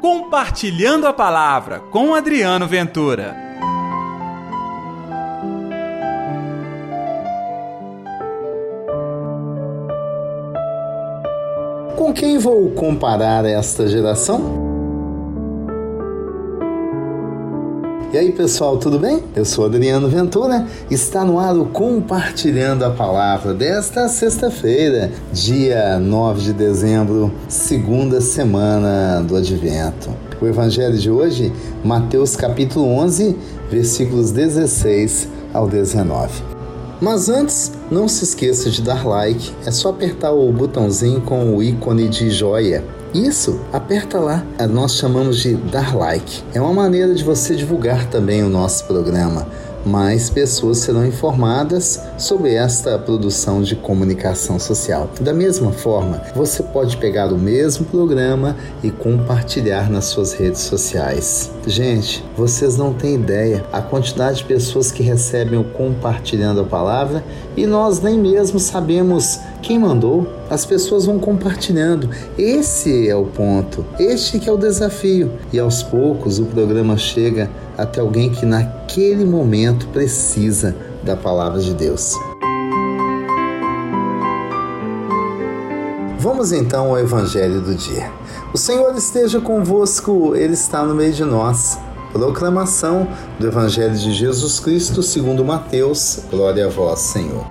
Compartilhando a Palavra com Adriano Ventura. Com quem vou comparar esta geração? E aí pessoal, tudo bem? Eu sou Adriano Ventura, está no ar o Compartilhando a Palavra desta sexta-feira, dia 9 de dezembro, segunda semana do Advento. O evangelho de hoje, Mateus capítulo 11, versículos 16 ao 19. Mas antes, não se esqueça de dar like, é só apertar o botãozinho com o ícone de joia isso, aperta lá. Nós chamamos de dar like. É uma maneira de você divulgar também o nosso programa mais pessoas serão informadas sobre esta produção de comunicação social. Da mesma forma, você pode pegar o mesmo programa e compartilhar nas suas redes sociais. Gente, vocês não têm ideia a quantidade de pessoas que recebem o compartilhando a palavra e nós nem mesmo sabemos quem mandou. As pessoas vão compartilhando. Esse é o ponto. Este que é o desafio. E aos poucos o programa chega até alguém que naquele momento precisa da palavra de Deus. Vamos então ao Evangelho do dia. O Senhor esteja convosco, Ele está no meio de nós. Proclamação do Evangelho de Jesus Cristo segundo Mateus. Glória a vós, Senhor.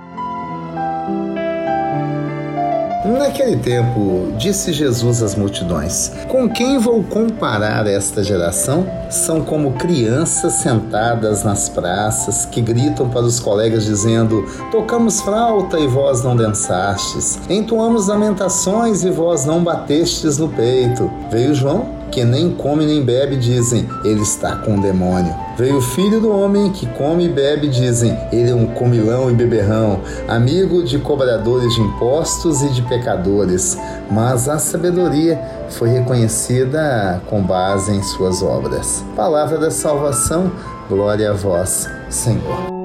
Naquele tempo, disse Jesus às multidões: Com quem vou comparar esta geração? São como crianças sentadas nas praças que gritam para os colegas dizendo: Tocamos flauta e vós não dançastes, entoamos lamentações e vós não batestes no peito. Veio João que nem come nem bebe, dizem, ele está com o demônio. Veio o filho do homem que come e bebe, dizem, ele é um comilão e beberrão, amigo de cobradores de impostos e de pecadores. Mas a sabedoria foi reconhecida com base em suas obras. Palavra da salvação, glória a vós, Senhor.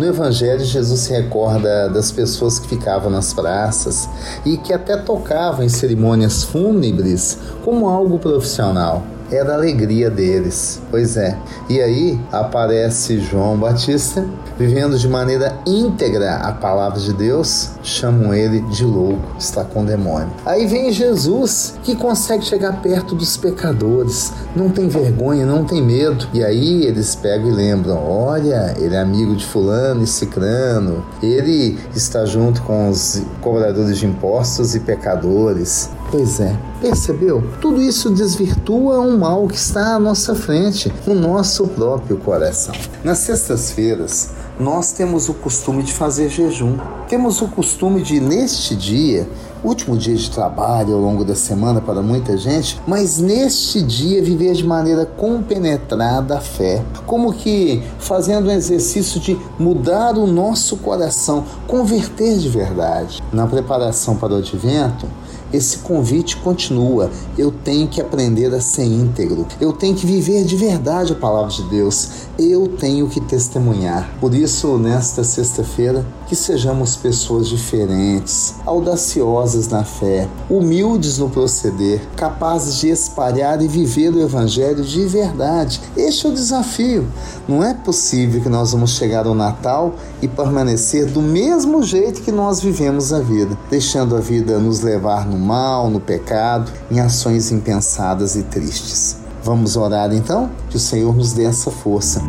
No Evangelho, Jesus se recorda das pessoas que ficavam nas praças e que até tocavam em cerimônias fúnebres como algo profissional era a alegria deles. Pois é. E aí aparece João Batista vivendo de maneira íntegra a palavra de Deus, chamam ele de louco, está com demônio. Aí vem Jesus, que consegue chegar perto dos pecadores, não tem vergonha, não tem medo. E aí eles pegam e lembram: olha, ele é amigo de Fulano e Cicrano, ele está junto com os cobradores de impostos e pecadores. Pois é, percebeu? Tudo isso desvirtua um mal que está à nossa frente, no nosso próprio coração. Nas sextas-feiras, nós temos o costume de fazer jejum. Temos o costume de, neste dia, último dia de trabalho ao longo da semana para muita gente, mas neste dia viver de maneira compenetrada a fé, como que fazendo um exercício de mudar o nosso coração, converter de verdade. Na preparação para o advento, esse convite continua. Eu tenho que aprender a ser íntegro. Eu tenho que viver de verdade a palavra de Deus. Eu tenho que testemunhar. Por isso, nesta sexta-feira, que sejamos pessoas diferentes, audaciosas na fé, humildes no proceder, capazes de espalhar e viver o Evangelho de verdade. Este é o desafio. Não é possível que nós vamos chegar ao Natal e permanecer do mesmo jeito que nós vivemos a vida, deixando a vida nos levar no mal, no pecado, em ações impensadas e tristes. Vamos orar então? Que o Senhor nos dê essa força.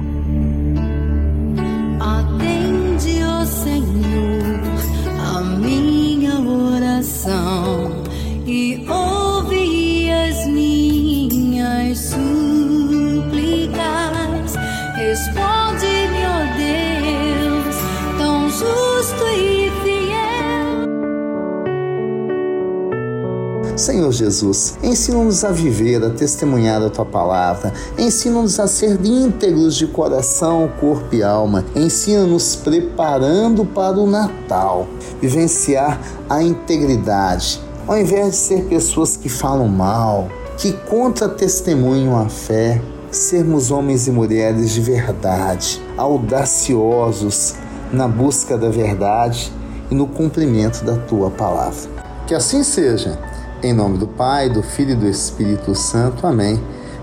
Senhor Jesus, ensina-nos a viver, a testemunhar a tua palavra, ensina-nos a ser íntegros de coração, corpo e alma, ensina-nos preparando para o Natal, vivenciar a integridade, ao invés de ser pessoas que falam mal, que contra-testemunham a fé, sermos homens e mulheres de verdade, audaciosos na busca da verdade e no cumprimento da tua palavra. Que assim seja Em nome do Pai, do Filho e do Espírito Santo. Amém.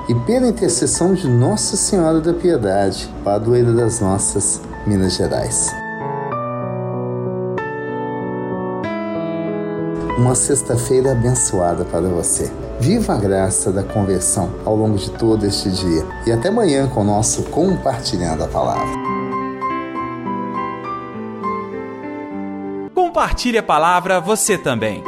E pela intercessão de Nossa Senhora da Piedade, padroeira das nossas Minas Gerais. Uma sexta-feira abençoada para você. Viva a graça da conversão ao longo de todo este dia. E até amanhã com o nosso Compartilhando a Palavra. Compartilhe a palavra você também.